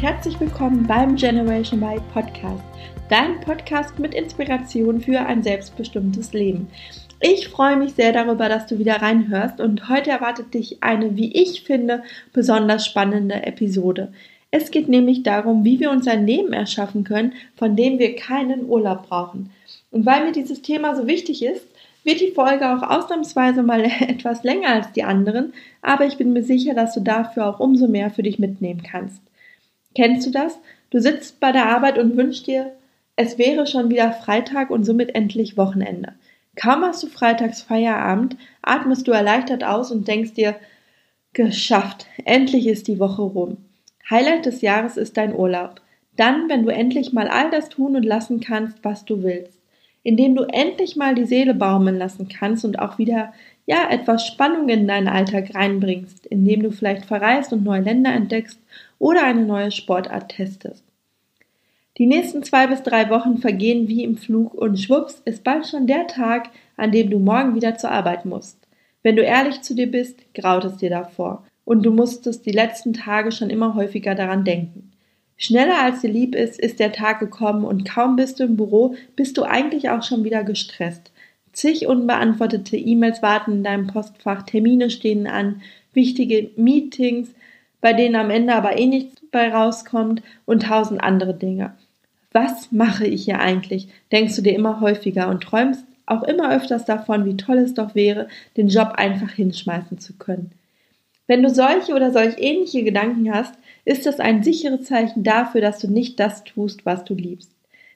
Herzlich willkommen beim Generation Y Podcast, dein Podcast mit Inspiration für ein selbstbestimmtes Leben. Ich freue mich sehr darüber, dass du wieder reinhörst und heute erwartet dich eine, wie ich finde, besonders spannende Episode. Es geht nämlich darum, wie wir uns ein Leben erschaffen können, von dem wir keinen Urlaub brauchen. Und weil mir dieses Thema so wichtig ist, wird die Folge auch ausnahmsweise mal etwas länger als die anderen, aber ich bin mir sicher, dass du dafür auch umso mehr für dich mitnehmen kannst. Kennst du das? Du sitzt bei der Arbeit und wünschst dir, es wäre schon wieder Freitag und somit endlich Wochenende. Kaum hast du freitags Feierabend, atmest du erleichtert aus und denkst dir, geschafft, endlich ist die Woche rum. Highlight des Jahres ist dein Urlaub. Dann, wenn du endlich mal all das tun und lassen kannst, was du willst indem du endlich mal die Seele baumeln lassen kannst und auch wieder ja etwas Spannung in deinen Alltag reinbringst, indem du vielleicht verreist und neue Länder entdeckst oder eine neue Sportart testest. Die nächsten zwei bis drei Wochen vergehen wie im Flug und schwupps ist bald schon der Tag, an dem du morgen wieder zur Arbeit musst. Wenn du ehrlich zu dir bist, graut es dir davor und du musstest die letzten Tage schon immer häufiger daran denken. Schneller als dir lieb ist, ist der Tag gekommen und kaum bist du im Büro, bist du eigentlich auch schon wieder gestresst. Zig unbeantwortete E-Mails warten in deinem Postfach, Termine stehen an, wichtige Meetings, bei denen am Ende aber eh nichts bei rauskommt und tausend andere Dinge. Was mache ich hier eigentlich? Denkst du dir immer häufiger und träumst auch immer öfters davon, wie toll es doch wäre, den Job einfach hinschmeißen zu können. Wenn du solche oder solch ähnliche Gedanken hast, ist das ein sicheres Zeichen dafür, dass du nicht das tust, was du liebst.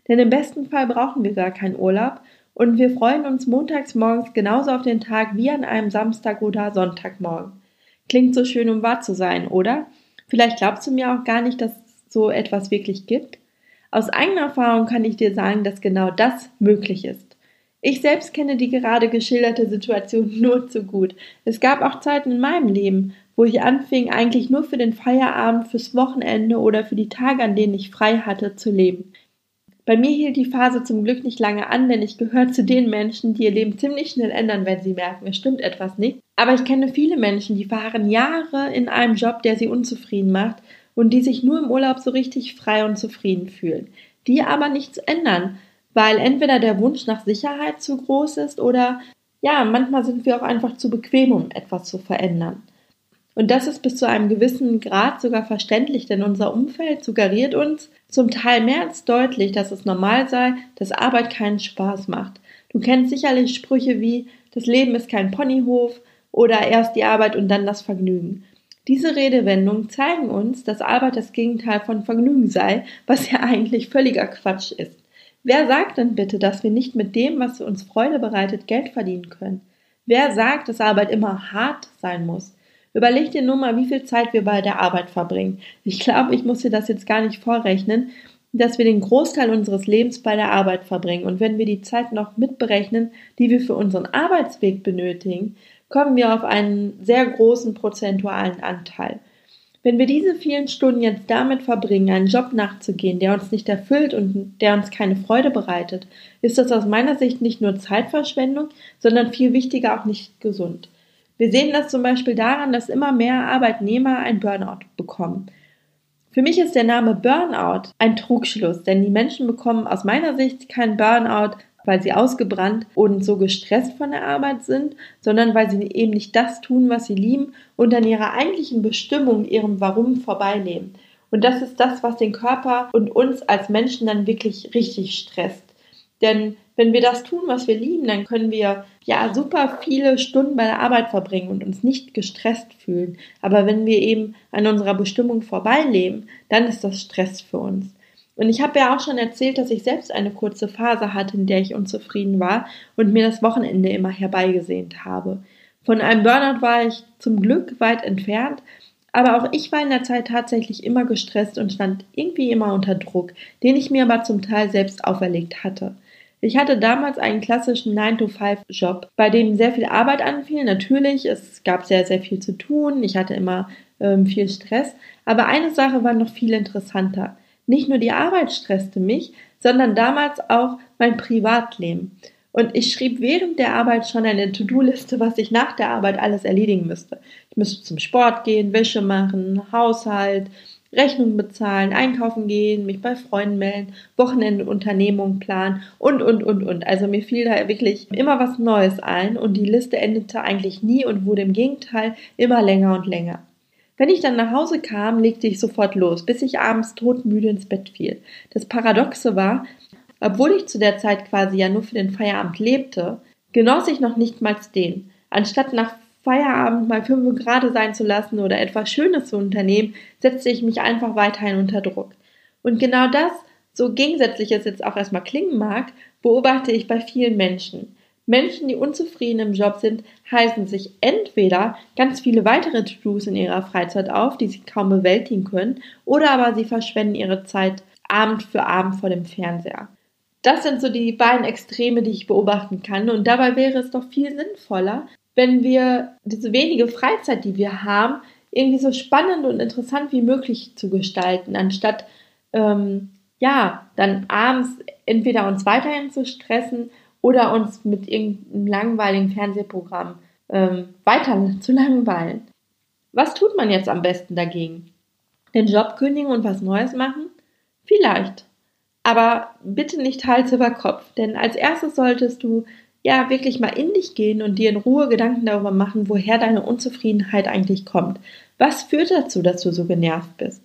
Denn im besten Fall brauchen wir gar keinen Urlaub und wir freuen uns montags morgens genauso auf den Tag wie an einem Samstag oder Sonntagmorgen. Klingt so schön, um wahr zu sein, oder? Vielleicht glaubst du mir auch gar nicht, dass es so etwas wirklich gibt. Aus eigener Erfahrung kann ich dir sagen, dass genau das möglich ist. Ich selbst kenne die gerade geschilderte Situation nur zu gut. Es gab auch Zeiten in meinem Leben, wo ich anfing, eigentlich nur für den Feierabend, fürs Wochenende oder für die Tage, an denen ich frei hatte, zu leben. Bei mir hielt die Phase zum Glück nicht lange an, denn ich gehöre zu den Menschen, die ihr Leben ziemlich schnell ändern, wenn sie merken, es stimmt etwas nicht. Aber ich kenne viele Menschen, die verharren Jahre in einem Job, der sie unzufrieden macht und die sich nur im Urlaub so richtig frei und zufrieden fühlen, die aber nichts ändern, weil entweder der Wunsch nach Sicherheit zu groß ist oder ja, manchmal sind wir auch einfach zu bequem, um etwas zu verändern. Und das ist bis zu einem gewissen Grad sogar verständlich, denn unser Umfeld suggeriert uns zum Teil mehr als deutlich, dass es normal sei, dass Arbeit keinen Spaß macht. Du kennst sicherlich Sprüche wie das Leben ist kein Ponyhof oder erst die Arbeit und dann das Vergnügen. Diese Redewendungen zeigen uns, dass Arbeit das Gegenteil von Vergnügen sei, was ja eigentlich völliger Quatsch ist. Wer sagt denn bitte, dass wir nicht mit dem, was uns Freude bereitet, Geld verdienen können? Wer sagt, dass Arbeit immer hart sein muss? Überleg dir nur mal, wie viel Zeit wir bei der Arbeit verbringen. Ich glaube, ich muss dir das jetzt gar nicht vorrechnen, dass wir den Großteil unseres Lebens bei der Arbeit verbringen. Und wenn wir die Zeit noch mitberechnen, die wir für unseren Arbeitsweg benötigen, kommen wir auf einen sehr großen prozentualen Anteil. Wenn wir diese vielen Stunden jetzt damit verbringen, einen Job nachzugehen, der uns nicht erfüllt und der uns keine Freude bereitet, ist das aus meiner Sicht nicht nur Zeitverschwendung, sondern viel wichtiger auch nicht gesund. Wir sehen das zum Beispiel daran, dass immer mehr Arbeitnehmer ein Burnout bekommen. Für mich ist der Name Burnout ein Trugschluss, denn die Menschen bekommen aus meiner Sicht keinen Burnout, weil sie ausgebrannt und so gestresst von der Arbeit sind, sondern weil sie eben nicht das tun, was sie lieben und an ihrer eigentlichen Bestimmung, ihrem Warum vorbeileben. Und das ist das, was den Körper und uns als Menschen dann wirklich richtig stresst. Denn wenn wir das tun, was wir lieben, dann können wir ja super viele Stunden bei der Arbeit verbringen und uns nicht gestresst fühlen. Aber wenn wir eben an unserer Bestimmung vorbeileben, dann ist das Stress für uns. Und ich habe ja auch schon erzählt, dass ich selbst eine kurze Phase hatte, in der ich unzufrieden war und mir das Wochenende immer herbeigesehnt habe. Von einem Burnout war ich zum Glück weit entfernt, aber auch ich war in der Zeit tatsächlich immer gestresst und stand irgendwie immer unter Druck, den ich mir aber zum Teil selbst auferlegt hatte. Ich hatte damals einen klassischen 9-to-5-Job, bei dem sehr viel Arbeit anfiel. Natürlich, es gab sehr, sehr viel zu tun. Ich hatte immer ähm, viel Stress. Aber eine Sache war noch viel interessanter. Nicht nur die Arbeit stresste mich, sondern damals auch mein Privatleben. Und ich schrieb während der Arbeit schon eine To-Do-Liste, was ich nach der Arbeit alles erledigen müsste. Ich müsste zum Sport gehen, Wäsche machen, Haushalt, Rechnungen bezahlen, einkaufen gehen, mich bei Freunden melden, Wochenende Unternehmung planen und, und, und, und. Also mir fiel da wirklich immer was Neues ein und die Liste endete eigentlich nie und wurde im Gegenteil immer länger und länger. Wenn ich dann nach Hause kam, legte ich sofort los, bis ich abends todmüde ins Bett fiel. Das Paradoxe war, obwohl ich zu der Zeit quasi ja nur für den Feierabend lebte, genoss ich noch nicht mal den. Anstatt nach Feierabend mal fünf Grad sein zu lassen oder etwas Schönes zu unternehmen, setzte ich mich einfach weiterhin unter Druck. Und genau das, so gegensätzlich es jetzt auch erstmal klingen mag, beobachte ich bei vielen Menschen. Menschen, die unzufrieden im Job sind, heißen sich entweder ganz viele weitere To-Dos in ihrer Freizeit auf, die sie kaum bewältigen können, oder aber sie verschwenden ihre Zeit Abend für Abend vor dem Fernseher. Das sind so die beiden Extreme, die ich beobachten kann. Und dabei wäre es doch viel sinnvoller, wenn wir diese wenige Freizeit, die wir haben, irgendwie so spannend und interessant wie möglich zu gestalten, anstatt ähm, ja dann abends entweder uns weiterhin zu stressen oder uns mit irgendeinem langweiligen Fernsehprogramm ähm, weiter zu langweilen. Was tut man jetzt am besten dagegen? Den Job kündigen und was Neues machen? Vielleicht. Aber bitte nicht Hals über Kopf, denn als erstes solltest du ja wirklich mal in dich gehen und dir in Ruhe Gedanken darüber machen, woher deine Unzufriedenheit eigentlich kommt. Was führt dazu, dass du so genervt bist?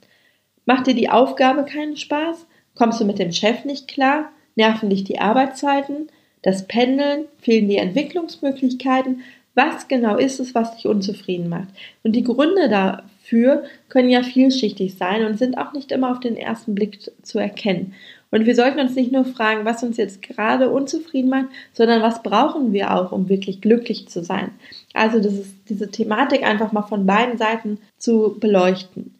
Macht dir die Aufgabe keinen Spaß? Kommst du mit dem Chef nicht klar? Nerven dich die Arbeitszeiten? Das Pendeln? Fehlen die Entwicklungsmöglichkeiten? Was genau ist es, was dich unzufrieden macht? Und die Gründe dafür können ja vielschichtig sein und sind auch nicht immer auf den ersten Blick zu erkennen. Und wir sollten uns nicht nur fragen, was uns jetzt gerade unzufrieden macht, sondern was brauchen wir auch, um wirklich glücklich zu sein. Also das ist diese Thematik einfach mal von beiden Seiten zu beleuchten.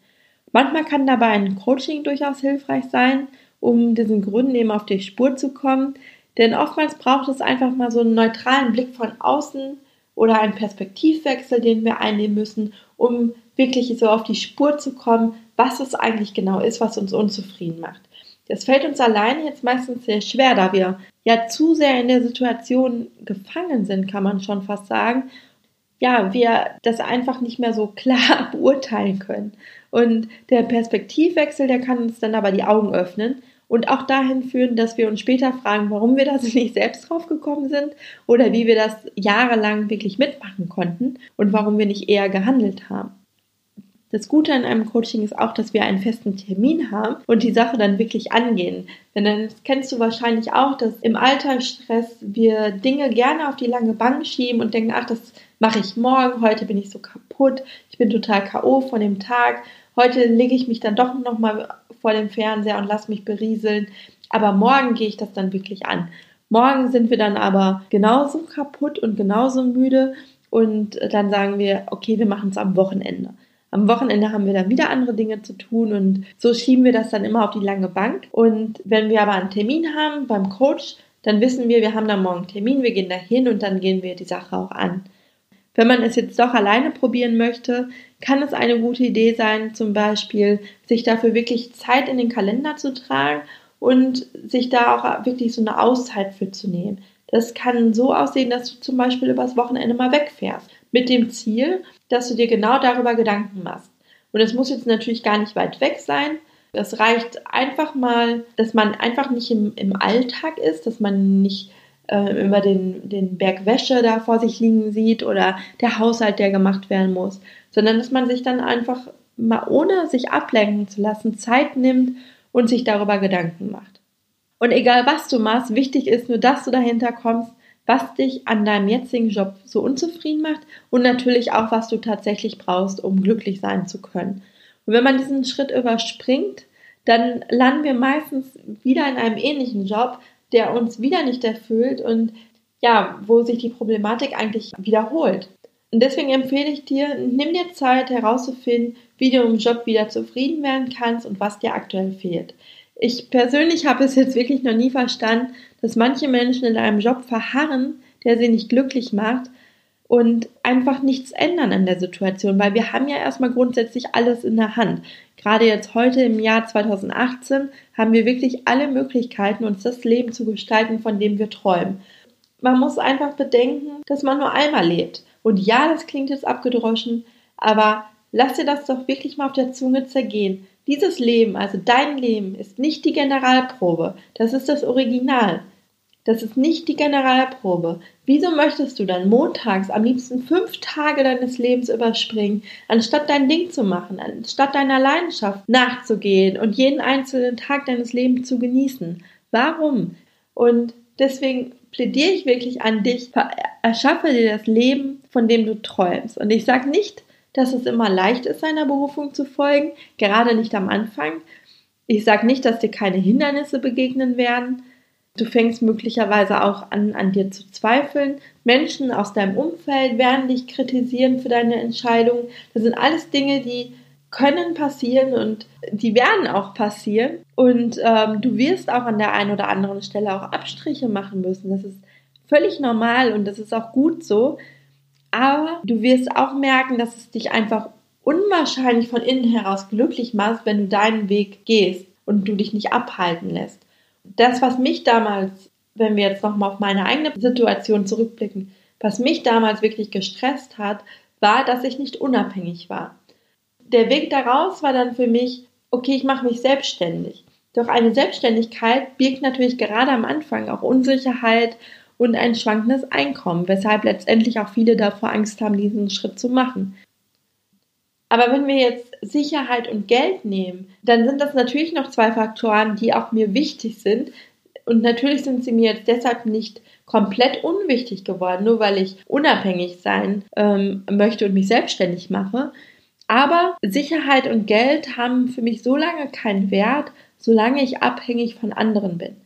Manchmal kann dabei ein Coaching durchaus hilfreich sein, um diesen Gründen eben auf die Spur zu kommen. Denn oftmals braucht es einfach mal so einen neutralen Blick von außen oder einen Perspektivwechsel, den wir einnehmen müssen, um wirklich so auf die Spur zu kommen, was es eigentlich genau ist, was uns unzufrieden macht. Das fällt uns alleine jetzt meistens sehr schwer, da wir ja zu sehr in der Situation gefangen sind, kann man schon fast sagen. Ja, wir das einfach nicht mehr so klar beurteilen können. Und der Perspektivwechsel, der kann uns dann aber die Augen öffnen und auch dahin führen, dass wir uns später fragen, warum wir da nicht selbst drauf gekommen sind oder wie wir das jahrelang wirklich mitmachen konnten und warum wir nicht eher gehandelt haben. Das Gute an einem Coaching ist auch, dass wir einen festen Termin haben und die Sache dann wirklich angehen. Denn dann kennst du wahrscheinlich auch, dass im Alltagsstress wir Dinge gerne auf die lange Bank schieben und denken, ach, das mache ich morgen, heute bin ich so kaputt, ich bin total K.O. von dem Tag, heute lege ich mich dann doch nochmal vor dem Fernseher und lasse mich berieseln. Aber morgen gehe ich das dann wirklich an. Morgen sind wir dann aber genauso kaputt und genauso müde und dann sagen wir, okay, wir machen es am Wochenende. Am Wochenende haben wir dann wieder andere Dinge zu tun und so schieben wir das dann immer auf die lange Bank. Und wenn wir aber einen Termin haben beim Coach, dann wissen wir, wir haben dann morgen einen Termin, wir gehen da hin und dann gehen wir die Sache auch an. Wenn man es jetzt doch alleine probieren möchte, kann es eine gute Idee sein, zum Beispiel sich dafür wirklich Zeit in den Kalender zu tragen und sich da auch wirklich so eine Auszeit für zu nehmen. Das kann so aussehen, dass du zum Beispiel übers Wochenende mal wegfährst. Mit dem Ziel, dass du dir genau darüber Gedanken machst. Und es muss jetzt natürlich gar nicht weit weg sein. Es reicht einfach mal, dass man einfach nicht im, im Alltag ist, dass man nicht äh, immer den, den Berg Wäsche da vor sich liegen sieht oder der Haushalt, der gemacht werden muss, sondern dass man sich dann einfach mal ohne sich ablenken zu lassen Zeit nimmt und sich darüber Gedanken macht. Und egal was du machst, wichtig ist nur, dass du dahinter kommst, was dich an deinem jetzigen Job so unzufrieden macht und natürlich auch, was du tatsächlich brauchst, um glücklich sein zu können. Und wenn man diesen Schritt überspringt, dann landen wir meistens wieder in einem ähnlichen Job, der uns wieder nicht erfüllt und ja, wo sich die Problematik eigentlich wiederholt. Und deswegen empfehle ich dir, nimm dir Zeit herauszufinden, wie du im Job wieder zufrieden werden kannst und was dir aktuell fehlt. Ich persönlich habe es jetzt wirklich noch nie verstanden, dass manche Menschen in einem Job verharren, der sie nicht glücklich macht und einfach nichts ändern an der Situation, weil wir haben ja erstmal grundsätzlich alles in der Hand. Gerade jetzt heute im Jahr 2018 haben wir wirklich alle Möglichkeiten, uns das Leben zu gestalten, von dem wir träumen. Man muss einfach bedenken, dass man nur einmal lebt. Und ja, das klingt jetzt abgedroschen, aber lass dir das doch wirklich mal auf der Zunge zergehen. Dieses Leben, also dein Leben, ist nicht die Generalprobe, das ist das Original. Das ist nicht die Generalprobe. Wieso möchtest du dann montags am liebsten fünf Tage deines Lebens überspringen, anstatt dein Ding zu machen, anstatt deiner Leidenschaft nachzugehen und jeden einzelnen Tag deines Lebens zu genießen? Warum? Und deswegen plädiere ich wirklich an dich, erschaffe dir das Leben, von dem du träumst. Und ich sage nicht, dass es immer leicht ist, seiner Berufung zu folgen, gerade nicht am Anfang. Ich sage nicht, dass dir keine Hindernisse begegnen werden, Du fängst möglicherweise auch an, an dir zu zweifeln. Menschen aus deinem Umfeld werden dich kritisieren für deine Entscheidung. Das sind alles Dinge, die können passieren und die werden auch passieren. Und ähm, du wirst auch an der einen oder anderen Stelle auch Abstriche machen müssen. Das ist völlig normal und das ist auch gut so. Aber du wirst auch merken, dass es dich einfach unwahrscheinlich von innen heraus glücklich macht, wenn du deinen Weg gehst und du dich nicht abhalten lässt das, was mich damals, wenn wir jetzt nochmal auf meine eigene Situation zurückblicken, was mich damals wirklich gestresst hat, war, dass ich nicht unabhängig war. Der Weg daraus war dann für mich, okay, ich mache mich selbstständig. Doch eine Selbstständigkeit birgt natürlich gerade am Anfang auch Unsicherheit und ein schwankendes Einkommen, weshalb letztendlich auch viele davor Angst haben, diesen Schritt zu machen. Aber wenn wir jetzt Sicherheit und Geld nehmen, dann sind das natürlich noch zwei Faktoren, die auch mir wichtig sind. Und natürlich sind sie mir jetzt deshalb nicht komplett unwichtig geworden, nur weil ich unabhängig sein ähm, möchte und mich selbstständig mache. Aber Sicherheit und Geld haben für mich so lange keinen Wert, solange ich abhängig von anderen bin.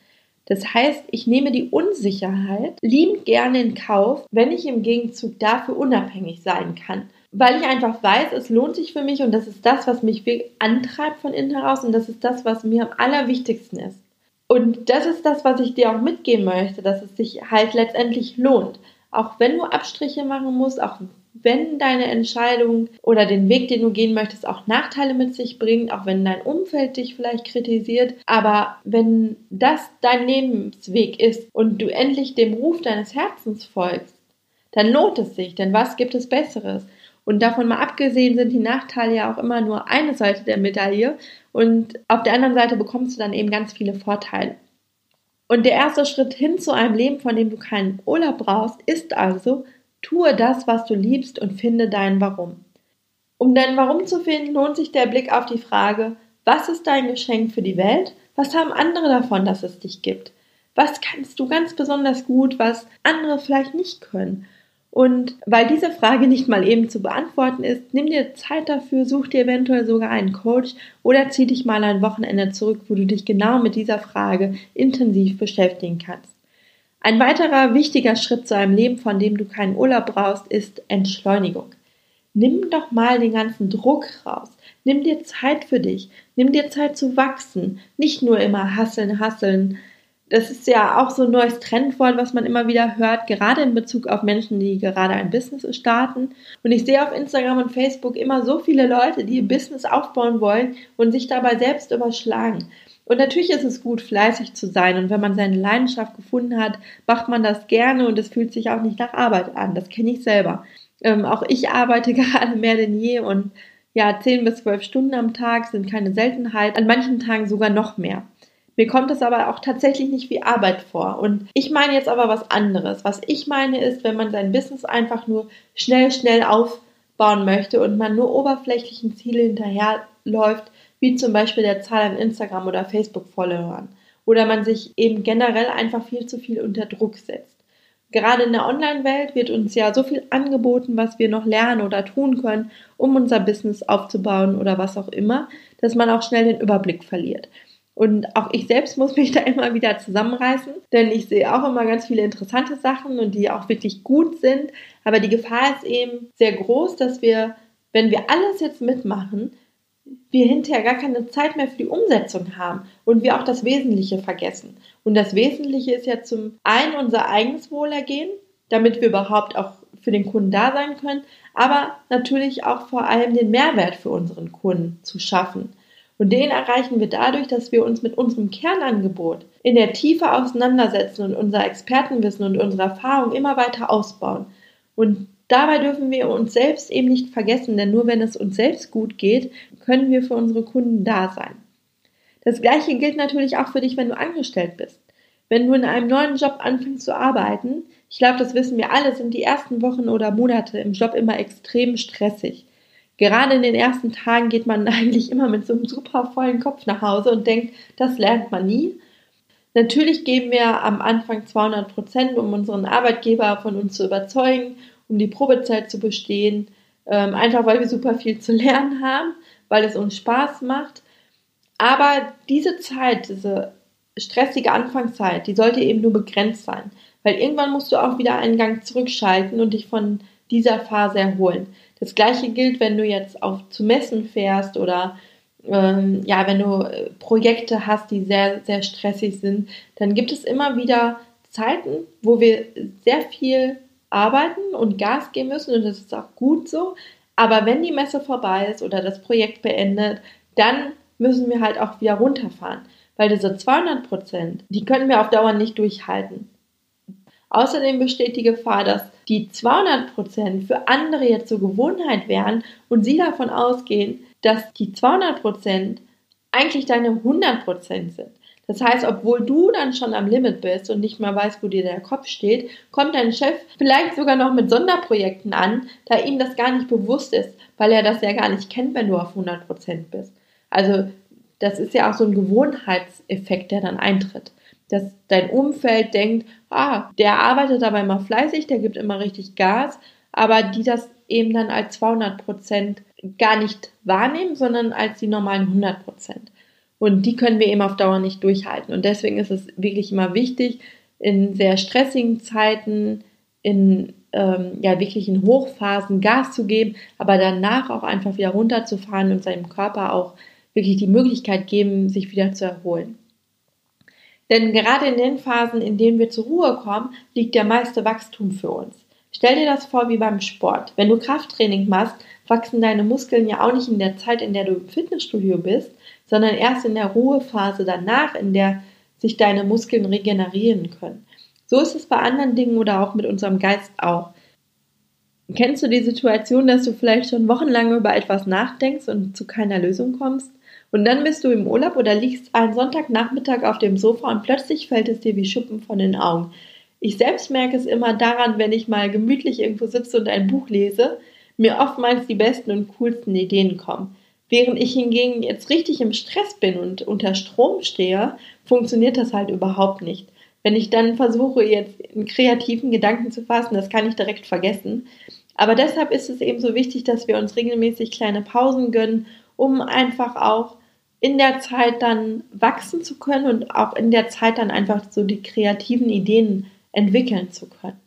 Das heißt, ich nehme die Unsicherheit liebend gerne in Kauf, wenn ich im Gegenzug dafür unabhängig sein kann weil ich einfach weiß, es lohnt sich für mich und das ist das, was mich antreibt von innen heraus und das ist das, was mir am allerwichtigsten ist. Und das ist das, was ich dir auch mitgeben möchte, dass es sich halt letztendlich lohnt. Auch wenn du Abstriche machen musst, auch wenn deine Entscheidung oder den Weg, den du gehen möchtest, auch Nachteile mit sich bringt, auch wenn dein Umfeld dich vielleicht kritisiert, aber wenn das dein Lebensweg ist und du endlich dem Ruf deines Herzens folgst, dann lohnt es sich, denn was gibt es Besseres? Und davon mal abgesehen sind die Nachteile ja auch immer nur eine Seite der Medaille. Und auf der anderen Seite bekommst du dann eben ganz viele Vorteile. Und der erste Schritt hin zu einem Leben, von dem du keinen Urlaub brauchst, ist also, tue das, was du liebst und finde dein Warum. Um dein Warum zu finden, lohnt sich der Blick auf die Frage, was ist dein Geschenk für die Welt? Was haben andere davon, dass es dich gibt? Was kannst du ganz besonders gut, was andere vielleicht nicht können? Und weil diese Frage nicht mal eben zu beantworten ist, nimm dir Zeit dafür, such dir eventuell sogar einen Coach oder zieh dich mal ein Wochenende zurück, wo du dich genau mit dieser Frage intensiv beschäftigen kannst. Ein weiterer wichtiger Schritt zu einem Leben, von dem du keinen Urlaub brauchst, ist Entschleunigung. Nimm doch mal den ganzen Druck raus. Nimm dir Zeit für dich. Nimm dir Zeit zu wachsen. Nicht nur immer hasseln, hasseln, das ist ja auch so ein neues Trendwort, was man immer wieder hört, gerade in Bezug auf Menschen, die gerade ein Business starten. Und ich sehe auf Instagram und Facebook immer so viele Leute, die ihr Business aufbauen wollen und sich dabei selbst überschlagen. Und natürlich ist es gut, fleißig zu sein. Und wenn man seine Leidenschaft gefunden hat, macht man das gerne und es fühlt sich auch nicht nach Arbeit an. Das kenne ich selber. Ähm, auch ich arbeite gerade mehr denn je und ja, 10 bis 12 Stunden am Tag sind keine Seltenheit, an manchen Tagen sogar noch mehr. Mir kommt es aber auch tatsächlich nicht wie Arbeit vor. Und ich meine jetzt aber was anderes. Was ich meine ist, wenn man sein Business einfach nur schnell, schnell aufbauen möchte und man nur oberflächlichen Ziele hinterherläuft, wie zum Beispiel der Zahl an Instagram oder Facebook-Followern. Oder man sich eben generell einfach viel zu viel unter Druck setzt. Gerade in der Online-Welt wird uns ja so viel angeboten, was wir noch lernen oder tun können, um unser Business aufzubauen oder was auch immer, dass man auch schnell den Überblick verliert. Und auch ich selbst muss mich da immer wieder zusammenreißen, denn ich sehe auch immer ganz viele interessante Sachen und die auch wirklich gut sind. Aber die Gefahr ist eben sehr groß, dass wir, wenn wir alles jetzt mitmachen, wir hinterher gar keine Zeit mehr für die Umsetzung haben und wir auch das Wesentliche vergessen. Und das Wesentliche ist ja zum einen unser eigenes Wohlergehen, damit wir überhaupt auch für den Kunden da sein können, aber natürlich auch vor allem den Mehrwert für unseren Kunden zu schaffen. Und den erreichen wir dadurch, dass wir uns mit unserem Kernangebot in der Tiefe auseinandersetzen und unser Expertenwissen und unsere Erfahrung immer weiter ausbauen. Und dabei dürfen wir uns selbst eben nicht vergessen, denn nur wenn es uns selbst gut geht, können wir für unsere Kunden da sein. Das gleiche gilt natürlich auch für dich, wenn du angestellt bist. Wenn du in einem neuen Job anfängst zu arbeiten, ich glaube, das wissen wir alle, sind die ersten Wochen oder Monate im Job immer extrem stressig. Gerade in den ersten Tagen geht man eigentlich immer mit so einem super vollen Kopf nach Hause und denkt, das lernt man nie. Natürlich geben wir am Anfang 200 Prozent, um unseren Arbeitgeber von uns zu überzeugen, um die Probezeit zu bestehen, ähm, einfach weil wir super viel zu lernen haben, weil es uns Spaß macht. Aber diese Zeit, diese stressige Anfangszeit, die sollte eben nur begrenzt sein, weil irgendwann musst du auch wieder einen Gang zurückschalten und dich von dieser Phase erholen. Das gleiche gilt, wenn du jetzt auf zu Messen fährst oder ähm, ja, wenn du äh, Projekte hast, die sehr, sehr stressig sind, dann gibt es immer wieder Zeiten, wo wir sehr viel arbeiten und Gas geben müssen und das ist auch gut so. Aber wenn die Messe vorbei ist oder das Projekt beendet, dann müssen wir halt auch wieder runterfahren, weil diese 200 Prozent, die können wir auf Dauer nicht durchhalten. Außerdem besteht die Gefahr, dass die 200 Prozent für andere jetzt zur Gewohnheit wären und sie davon ausgehen, dass die 200 Prozent eigentlich deine 100 Prozent sind. Das heißt, obwohl du dann schon am Limit bist und nicht mal weißt, wo dir der Kopf steht, kommt dein Chef vielleicht sogar noch mit Sonderprojekten an, da ihm das gar nicht bewusst ist, weil er das ja gar nicht kennt, wenn du auf 100 Prozent bist. Also das ist ja auch so ein Gewohnheitseffekt, der dann eintritt. Dass dein Umfeld denkt, ah, der arbeitet aber immer fleißig, der gibt immer richtig Gas, aber die das eben dann als 200 Prozent gar nicht wahrnehmen, sondern als die normalen 100 Prozent. Und die können wir eben auf Dauer nicht durchhalten. Und deswegen ist es wirklich immer wichtig, in sehr stressigen Zeiten, in ähm, ja wirklich in Hochphasen Gas zu geben, aber danach auch einfach wieder runterzufahren und seinem Körper auch wirklich die Möglichkeit geben, sich wieder zu erholen. Denn gerade in den Phasen, in denen wir zur Ruhe kommen, liegt der meiste Wachstum für uns. Stell dir das vor wie beim Sport. Wenn du Krafttraining machst, wachsen deine Muskeln ja auch nicht in der Zeit, in der du im Fitnessstudio bist, sondern erst in der Ruhephase danach, in der sich deine Muskeln regenerieren können. So ist es bei anderen Dingen oder auch mit unserem Geist auch. Kennst du die Situation, dass du vielleicht schon wochenlang über etwas nachdenkst und zu keiner Lösung kommst? Und dann bist du im Urlaub oder liegst einen Sonntagnachmittag auf dem Sofa und plötzlich fällt es dir wie Schuppen von den Augen. Ich selbst merke es immer daran, wenn ich mal gemütlich irgendwo sitze und ein Buch lese, mir oftmals die besten und coolsten Ideen kommen. Während ich hingegen jetzt richtig im Stress bin und unter Strom stehe, funktioniert das halt überhaupt nicht. Wenn ich dann versuche, jetzt einen kreativen Gedanken zu fassen, das kann ich direkt vergessen. Aber deshalb ist es eben so wichtig, dass wir uns regelmäßig kleine Pausen gönnen, um einfach auch in der Zeit dann wachsen zu können und auch in der Zeit dann einfach so die kreativen Ideen entwickeln zu können.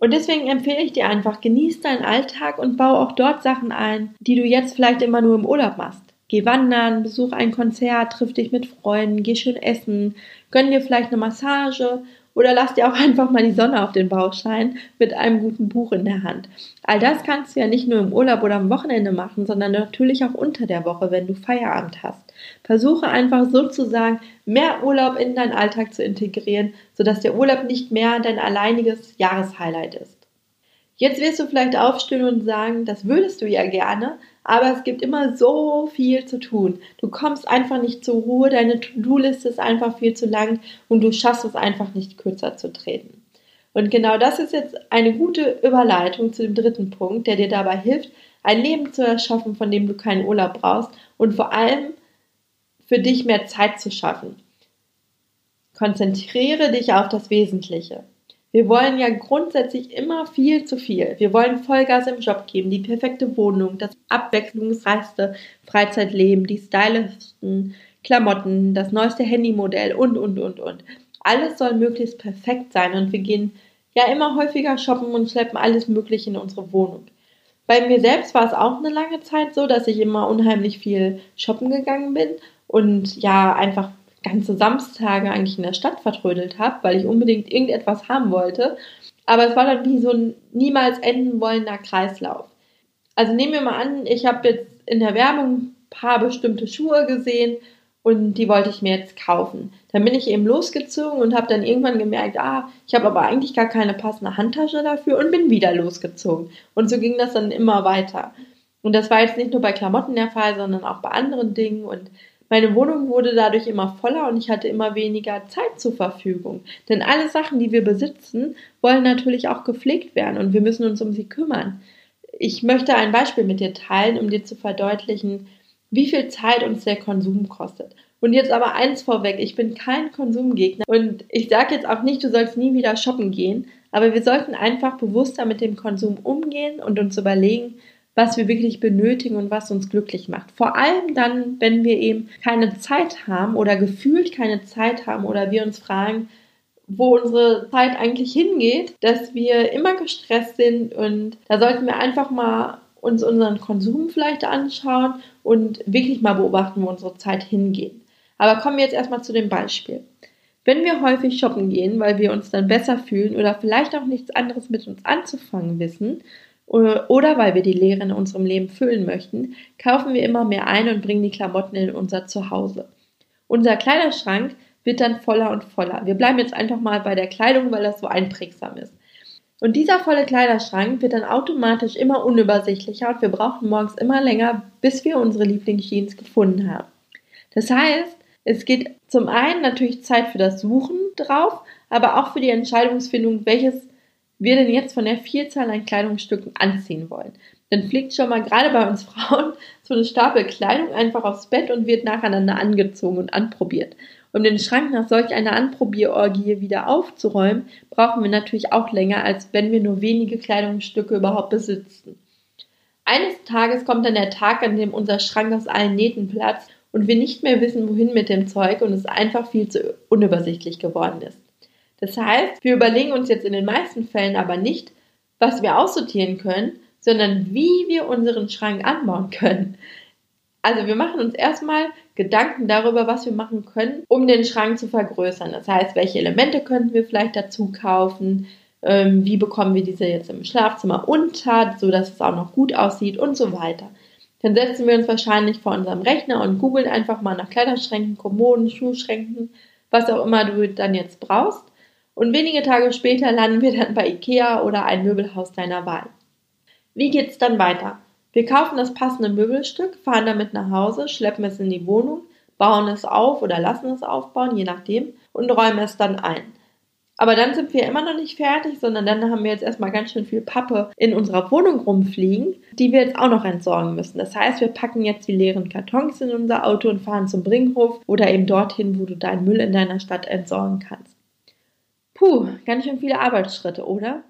Und deswegen empfehle ich dir einfach, genieß deinen Alltag und baue auch dort Sachen ein, die du jetzt vielleicht immer nur im Urlaub machst. Geh wandern, besuch ein Konzert, triff dich mit Freunden, geh schön essen, gönn dir vielleicht eine Massage oder lass dir auch einfach mal die Sonne auf den Bauch scheinen mit einem guten Buch in der Hand. All das kannst du ja nicht nur im Urlaub oder am Wochenende machen, sondern natürlich auch unter der Woche, wenn du Feierabend hast. Versuche einfach sozusagen mehr Urlaub in deinen Alltag zu integrieren, sodass der Urlaub nicht mehr dein alleiniges Jahreshighlight ist. Jetzt wirst du vielleicht aufstehen und sagen, das würdest du ja gerne, aber es gibt immer so viel zu tun. Du kommst einfach nicht zur Ruhe, deine To-Do-Liste ist einfach viel zu lang und du schaffst es einfach nicht kürzer zu treten. Und genau das ist jetzt eine gute Überleitung zu dem dritten Punkt, der dir dabei hilft, ein Leben zu erschaffen, von dem du keinen Urlaub brauchst und vor allem für dich mehr Zeit zu schaffen. Konzentriere dich auf das Wesentliche. Wir wollen ja grundsätzlich immer viel zu viel. Wir wollen Vollgas im Job geben, die perfekte Wohnung, das abwechslungsreichste Freizeitleben, die stylischsten Klamotten, das neueste Handymodell und, und, und, und. Alles soll möglichst perfekt sein und wir gehen ja immer häufiger shoppen und schleppen alles Mögliche in unsere Wohnung. Bei mir selbst war es auch eine lange Zeit so, dass ich immer unheimlich viel shoppen gegangen bin und ja einfach ganze Samstage eigentlich in der Stadt vertrödelt habe, weil ich unbedingt irgendetwas haben wollte. Aber es war dann wie so ein niemals enden wollender Kreislauf. Also nehmen wir mal an, ich habe jetzt in der Werbung ein paar bestimmte Schuhe gesehen und die wollte ich mir jetzt kaufen. Dann bin ich eben losgezogen und habe dann irgendwann gemerkt, ah, ich habe aber eigentlich gar keine passende Handtasche dafür und bin wieder losgezogen. Und so ging das dann immer weiter. Und das war jetzt nicht nur bei Klamotten der Fall, sondern auch bei anderen Dingen. Und meine Wohnung wurde dadurch immer voller und ich hatte immer weniger Zeit zur Verfügung. Denn alle Sachen, die wir besitzen, wollen natürlich auch gepflegt werden und wir müssen uns um sie kümmern. Ich möchte ein Beispiel mit dir teilen, um dir zu verdeutlichen, wie viel Zeit uns der Konsum kostet. Und jetzt aber eins vorweg, ich bin kein Konsumgegner und ich sage jetzt auch nicht, du sollst nie wieder shoppen gehen, aber wir sollten einfach bewusster mit dem Konsum umgehen und uns überlegen, was wir wirklich benötigen und was uns glücklich macht. Vor allem dann, wenn wir eben keine Zeit haben oder gefühlt keine Zeit haben oder wir uns fragen, wo unsere Zeit eigentlich hingeht, dass wir immer gestresst sind und da sollten wir einfach mal uns unseren Konsum vielleicht anschauen und wirklich mal beobachten, wo unsere Zeit hingeht. Aber kommen wir jetzt erstmal zu dem Beispiel. Wenn wir häufig shoppen gehen, weil wir uns dann besser fühlen oder vielleicht auch nichts anderes mit uns anzufangen wissen oder weil wir die Leere in unserem Leben füllen möchten, kaufen wir immer mehr ein und bringen die Klamotten in unser Zuhause. Unser Kleiderschrank wird dann voller und voller. Wir bleiben jetzt einfach mal bei der Kleidung, weil das so einprägsam ist. Und dieser volle Kleiderschrank wird dann automatisch immer unübersichtlicher und wir brauchen morgens immer länger, bis wir unsere Lieblingsjeans gefunden haben. Das heißt, es geht zum einen natürlich Zeit für das Suchen drauf, aber auch für die Entscheidungsfindung, welches wir denn jetzt von der Vielzahl an Kleidungsstücken anziehen wollen. Dann fliegt schon mal gerade bei uns Frauen so eine Stapel Kleidung einfach aufs Bett und wird nacheinander angezogen und anprobiert. Um den Schrank nach solch einer Anprobierorgie wieder aufzuräumen, brauchen wir natürlich auch länger, als wenn wir nur wenige Kleidungsstücke überhaupt besitzen. Eines Tages kommt dann der Tag, an dem unser Schrank aus allen Nähten platzt und wir nicht mehr wissen, wohin mit dem Zeug und es einfach viel zu unübersichtlich geworden ist. Das heißt, wir überlegen uns jetzt in den meisten Fällen aber nicht, was wir aussortieren können, sondern wie wir unseren Schrank anbauen können. Also wir machen uns erstmal Gedanken darüber, was wir machen können, um den Schrank zu vergrößern. Das heißt, welche Elemente könnten wir vielleicht dazu kaufen, ähm, wie bekommen wir diese jetzt im Schlafzimmer unter, sodass es auch noch gut aussieht und so weiter. Dann setzen wir uns wahrscheinlich vor unserem Rechner und googeln einfach mal nach Kleiderschränken, Kommoden, Schuhschränken, was auch immer du dann jetzt brauchst. Und wenige Tage später landen wir dann bei Ikea oder ein Möbelhaus deiner Wahl. Wie geht's dann weiter? Wir kaufen das passende Möbelstück, fahren damit nach Hause, schleppen es in die Wohnung, bauen es auf oder lassen es aufbauen, je nachdem, und räumen es dann ein. Aber dann sind wir immer noch nicht fertig, sondern dann haben wir jetzt erstmal ganz schön viel Pappe in unserer Wohnung rumfliegen, die wir jetzt auch noch entsorgen müssen. Das heißt, wir packen jetzt die leeren Kartons in unser Auto und fahren zum Bringhof oder eben dorthin, wo du deinen Müll in deiner Stadt entsorgen kannst. Puh, ganz schön viele Arbeitsschritte, oder?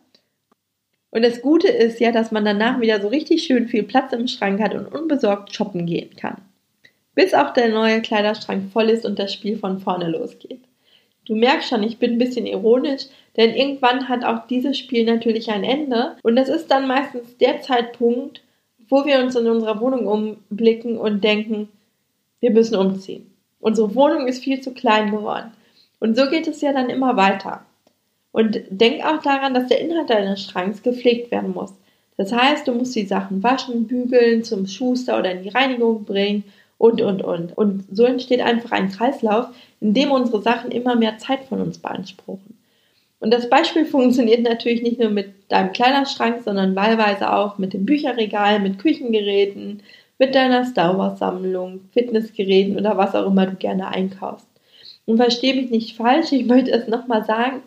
Und das Gute ist ja, dass man danach wieder so richtig schön viel Platz im Schrank hat und unbesorgt shoppen gehen kann. Bis auch der neue Kleiderschrank voll ist und das Spiel von vorne losgeht. Du merkst schon, ich bin ein bisschen ironisch, denn irgendwann hat auch dieses Spiel natürlich ein Ende und das ist dann meistens der Zeitpunkt, wo wir uns in unserer Wohnung umblicken und denken, wir müssen umziehen. Unsere Wohnung ist viel zu klein geworden. Und so geht es ja dann immer weiter. Und denk auch daran, dass der Inhalt deines Schranks gepflegt werden muss. Das heißt, du musst die Sachen waschen, bügeln, zum Schuster oder in die Reinigung bringen und, und, und. Und so entsteht einfach ein Kreislauf, in dem unsere Sachen immer mehr Zeit von uns beanspruchen. Und das Beispiel funktioniert natürlich nicht nur mit deinem Kleiderschrank, sondern wahlweise auch mit dem Bücherregal, mit Küchengeräten, mit deiner Star Wars Sammlung, Fitnessgeräten oder was auch immer du gerne einkaufst. Und verstehe mich nicht falsch, ich möchte es nochmal sagen,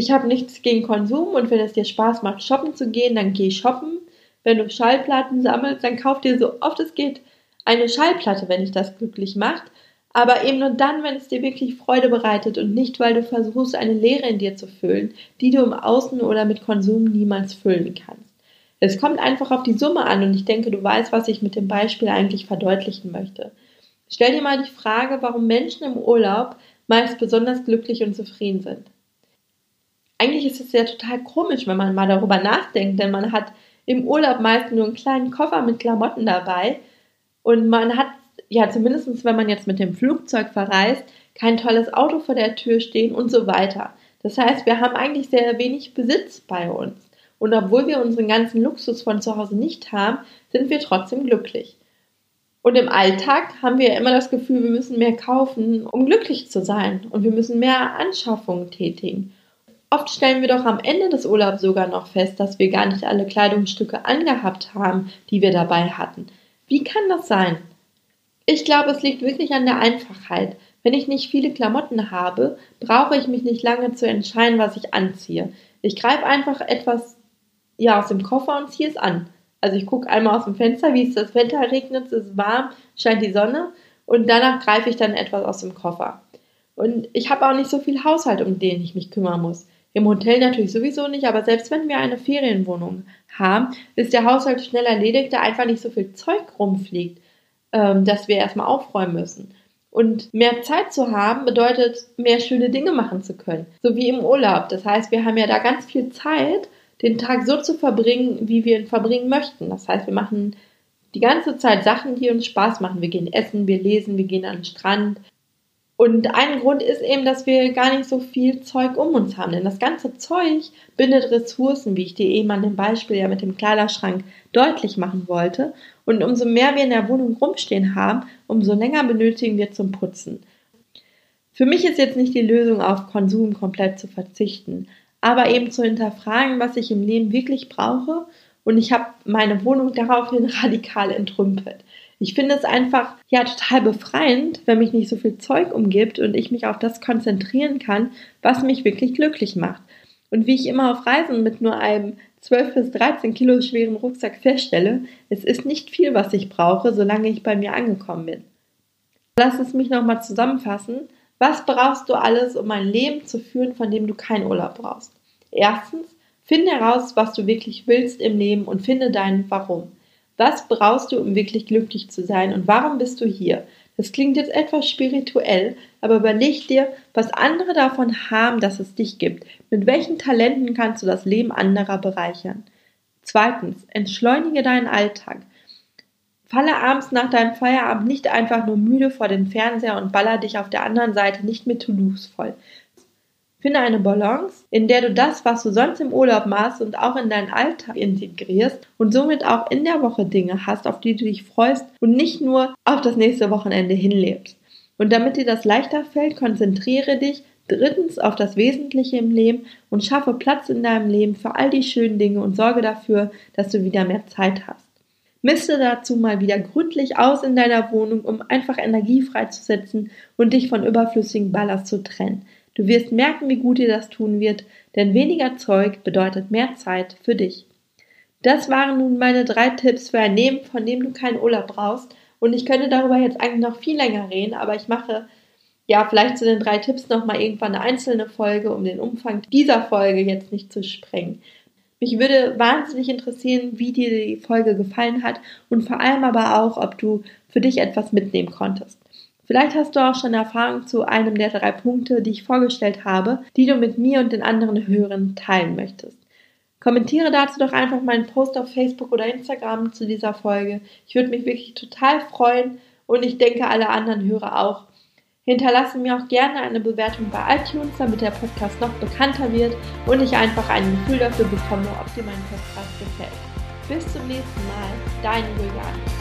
ich habe nichts gegen Konsum und wenn es dir Spaß macht, shoppen zu gehen, dann geh shoppen. Wenn du Schallplatten sammelst, dann kauf dir so oft es geht eine Schallplatte, wenn dich das glücklich macht. Aber eben nur dann, wenn es dir wirklich Freude bereitet und nicht, weil du versuchst, eine Leere in dir zu füllen, die du im Außen oder mit Konsum niemals füllen kannst. Es kommt einfach auf die Summe an und ich denke, du weißt, was ich mit dem Beispiel eigentlich verdeutlichen möchte. Stell dir mal die Frage, warum Menschen im Urlaub meist besonders glücklich und zufrieden sind eigentlich ist es ja total komisch, wenn man mal darüber nachdenkt, denn man hat im Urlaub meist nur einen kleinen Koffer mit Klamotten dabei und man hat, ja, zumindest wenn man jetzt mit dem Flugzeug verreist, kein tolles Auto vor der Tür stehen und so weiter. Das heißt, wir haben eigentlich sehr wenig Besitz bei uns. Und obwohl wir unseren ganzen Luxus von zu Hause nicht haben, sind wir trotzdem glücklich. Und im Alltag haben wir immer das Gefühl, wir müssen mehr kaufen, um glücklich zu sein. Und wir müssen mehr Anschaffungen tätigen. Oft stellen wir doch am Ende des Urlaubs sogar noch fest, dass wir gar nicht alle Kleidungsstücke angehabt haben, die wir dabei hatten. Wie kann das sein? Ich glaube, es liegt wirklich an der Einfachheit. Wenn ich nicht viele Klamotten habe, brauche ich mich nicht lange zu entscheiden, was ich anziehe. Ich greife einfach etwas ja, aus dem Koffer und ziehe es an. Also ich gucke einmal aus dem Fenster, wie ist das Wetter, regnet es, ist warm, scheint die Sonne und danach greife ich dann etwas aus dem Koffer. Und ich habe auch nicht so viel Haushalt, um den ich mich kümmern muss. Im Hotel natürlich sowieso nicht, aber selbst wenn wir eine Ferienwohnung haben, ist der Haushalt schnell erledigt, da einfach nicht so viel Zeug rumfliegt, ähm, dass wir erstmal aufräumen müssen. Und mehr Zeit zu haben, bedeutet, mehr schöne Dinge machen zu können. So wie im Urlaub. Das heißt, wir haben ja da ganz viel Zeit, den Tag so zu verbringen, wie wir ihn verbringen möchten. Das heißt, wir machen die ganze Zeit Sachen, die uns Spaß machen. Wir gehen essen, wir lesen, wir gehen an den Strand. Und ein Grund ist eben, dass wir gar nicht so viel Zeug um uns haben. Denn das ganze Zeug bindet Ressourcen, wie ich dir eben an dem Beispiel ja mit dem Kleiderschrank deutlich machen wollte. Und umso mehr wir in der Wohnung rumstehen haben, umso länger benötigen wir zum Putzen. Für mich ist jetzt nicht die Lösung, auf Konsum komplett zu verzichten aber eben zu hinterfragen, was ich im Leben wirklich brauche. Und ich habe meine Wohnung daraufhin radikal entrümpelt. Ich finde es einfach ja total befreiend, wenn mich nicht so viel Zeug umgibt und ich mich auf das konzentrieren kann, was mich wirklich glücklich macht. Und wie ich immer auf Reisen mit nur einem 12 bis 13 Kilo schweren Rucksack feststelle, es ist nicht viel, was ich brauche, solange ich bei mir angekommen bin. Lass es mich nochmal zusammenfassen. Was brauchst du alles, um ein Leben zu führen, von dem du keinen Urlaub brauchst? Erstens, finde heraus, was du wirklich willst im Leben und finde dein Warum. Was brauchst du, um wirklich glücklich zu sein und warum bist du hier? Das klingt jetzt etwas spirituell, aber überleg dir, was andere davon haben, dass es dich gibt. Mit welchen Talenten kannst du das Leben anderer bereichern? Zweitens, entschleunige deinen Alltag. Falle abends nach deinem Feierabend nicht einfach nur müde vor den Fernseher und baller dich auf der anderen Seite nicht mit To-Dos voll. Finde eine Balance, in der du das, was du sonst im Urlaub machst und auch in deinen Alltag integrierst und somit auch in der Woche Dinge hast, auf die du dich freust und nicht nur auf das nächste Wochenende hinlebst. Und damit dir das leichter fällt, konzentriere dich drittens auf das Wesentliche im Leben und schaffe Platz in deinem Leben für all die schönen Dinge und sorge dafür, dass du wieder mehr Zeit hast. Miste dazu mal wieder gründlich aus in deiner Wohnung, um einfach Energie freizusetzen und dich von überflüssigen Ballast zu trennen. Du wirst merken, wie gut dir das tun wird, denn weniger Zeug bedeutet mehr Zeit für dich. Das waren nun meine drei Tipps für ein Leben, von dem du keinen Urlaub brauchst. Und ich könnte darüber jetzt eigentlich noch viel länger reden, aber ich mache ja vielleicht zu den drei Tipps nochmal irgendwann eine einzelne Folge, um den Umfang dieser Folge jetzt nicht zu sprengen. Mich würde wahnsinnig interessieren, wie dir die Folge gefallen hat und vor allem aber auch, ob du für dich etwas mitnehmen konntest. Vielleicht hast du auch schon Erfahrung zu einem der drei Punkte, die ich vorgestellt habe, die du mit mir und den anderen Hörern teilen möchtest. Kommentiere dazu doch einfach meinen Post auf Facebook oder Instagram zu dieser Folge. Ich würde mich wirklich total freuen und ich denke alle anderen Hörer auch. Hinterlasse mir auch gerne eine Bewertung bei iTunes, damit der Podcast noch bekannter wird und ich einfach ein Gefühl dafür bekomme, ob dir mein Podcast gefällt. Bis zum nächsten Mal, dein Julian.